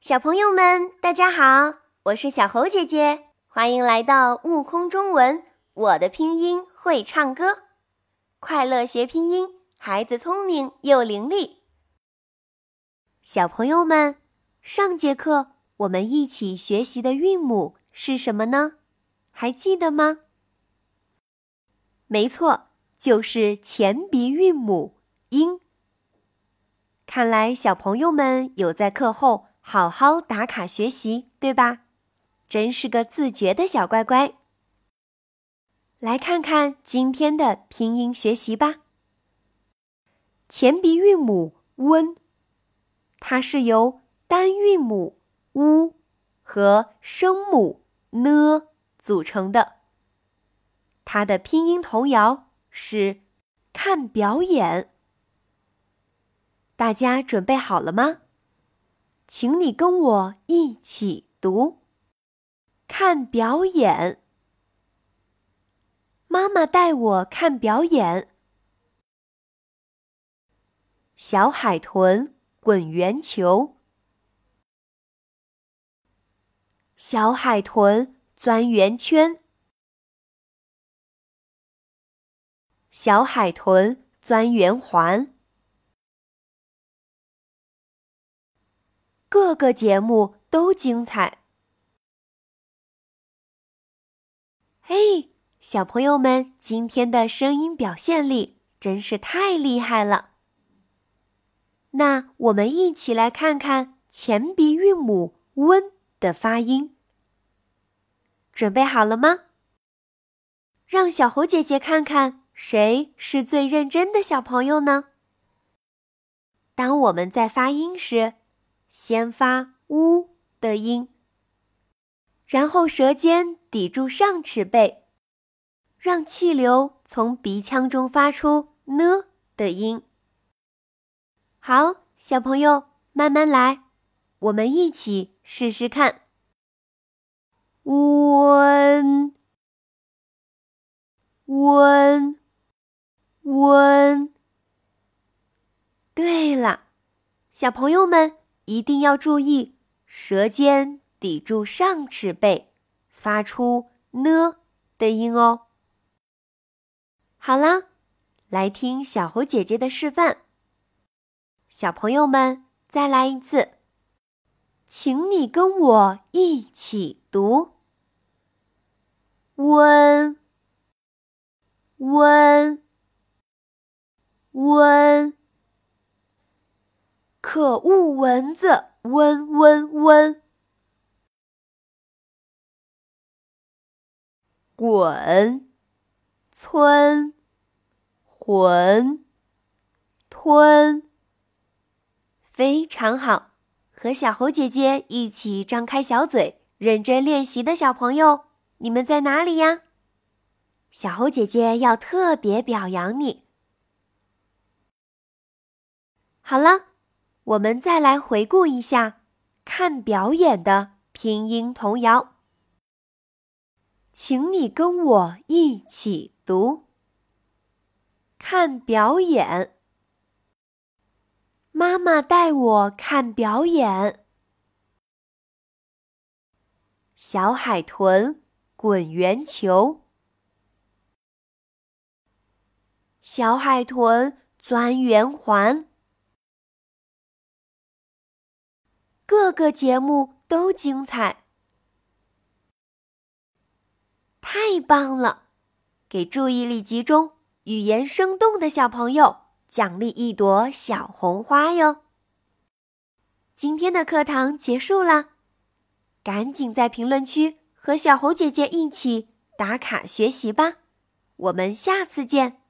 小朋友们，大家好，我是小猴姐姐，欢迎来到悟空中文。我的拼音会唱歌，快乐学拼音，孩子聪明又伶俐。小朋友们，上节课我们一起学习的韵母是什么呢？还记得吗？没错，就是前鼻韵母音。看来小朋友们有在课后好好打卡学习，对吧？真是个自觉的小乖乖。来看看今天的拼音学习吧。前鼻韵母 “n”，，它是由单韵母 u 和声母 n 组成的。它的拼音童谣是“看表演”，大家准备好了吗？请你跟我一起读“看表演”。妈妈带我看表演。小海豚滚圆球，小海豚钻圆圈。小海豚钻圆环，各个节目都精彩。嘿，小朋友们，今天的声音表现力真是太厉害了。那我们一起来看看前鼻韵母“温”的发音，准备好了吗？让小猴姐姐看看。谁是最认真的小朋友呢？当我们在发音时，先发“呜”的音，然后舌尖抵住上齿背，让气流从鼻腔中发出“呢”的音。好，小朋友，慢慢来，我们一起试试看。温，温。温。对了，小朋友们一定要注意，舌尖抵住上齿背，发出呢的音哦。好啦，来听小猴姐姐的示范。小朋友们再来一次，请你跟我一起读：温，温。温，可恶蚊子，嗡嗡嗡。滚，村，浑，吞。非常好，和小猴姐姐一起张开小嘴，认真练习的小朋友，你们在哪里呀？小猴姐姐要特别表扬你。好了，我们再来回顾一下看表演的拼音童谣。请你跟我一起读：看表演。妈妈带我看表演。小海豚滚圆球。小海豚钻圆环。各个节目都精彩，太棒了！给注意力集中、语言生动的小朋友奖励一朵小红花哟。今天的课堂结束啦，赶紧在评论区和小猴姐姐一起打卡学习吧！我们下次见。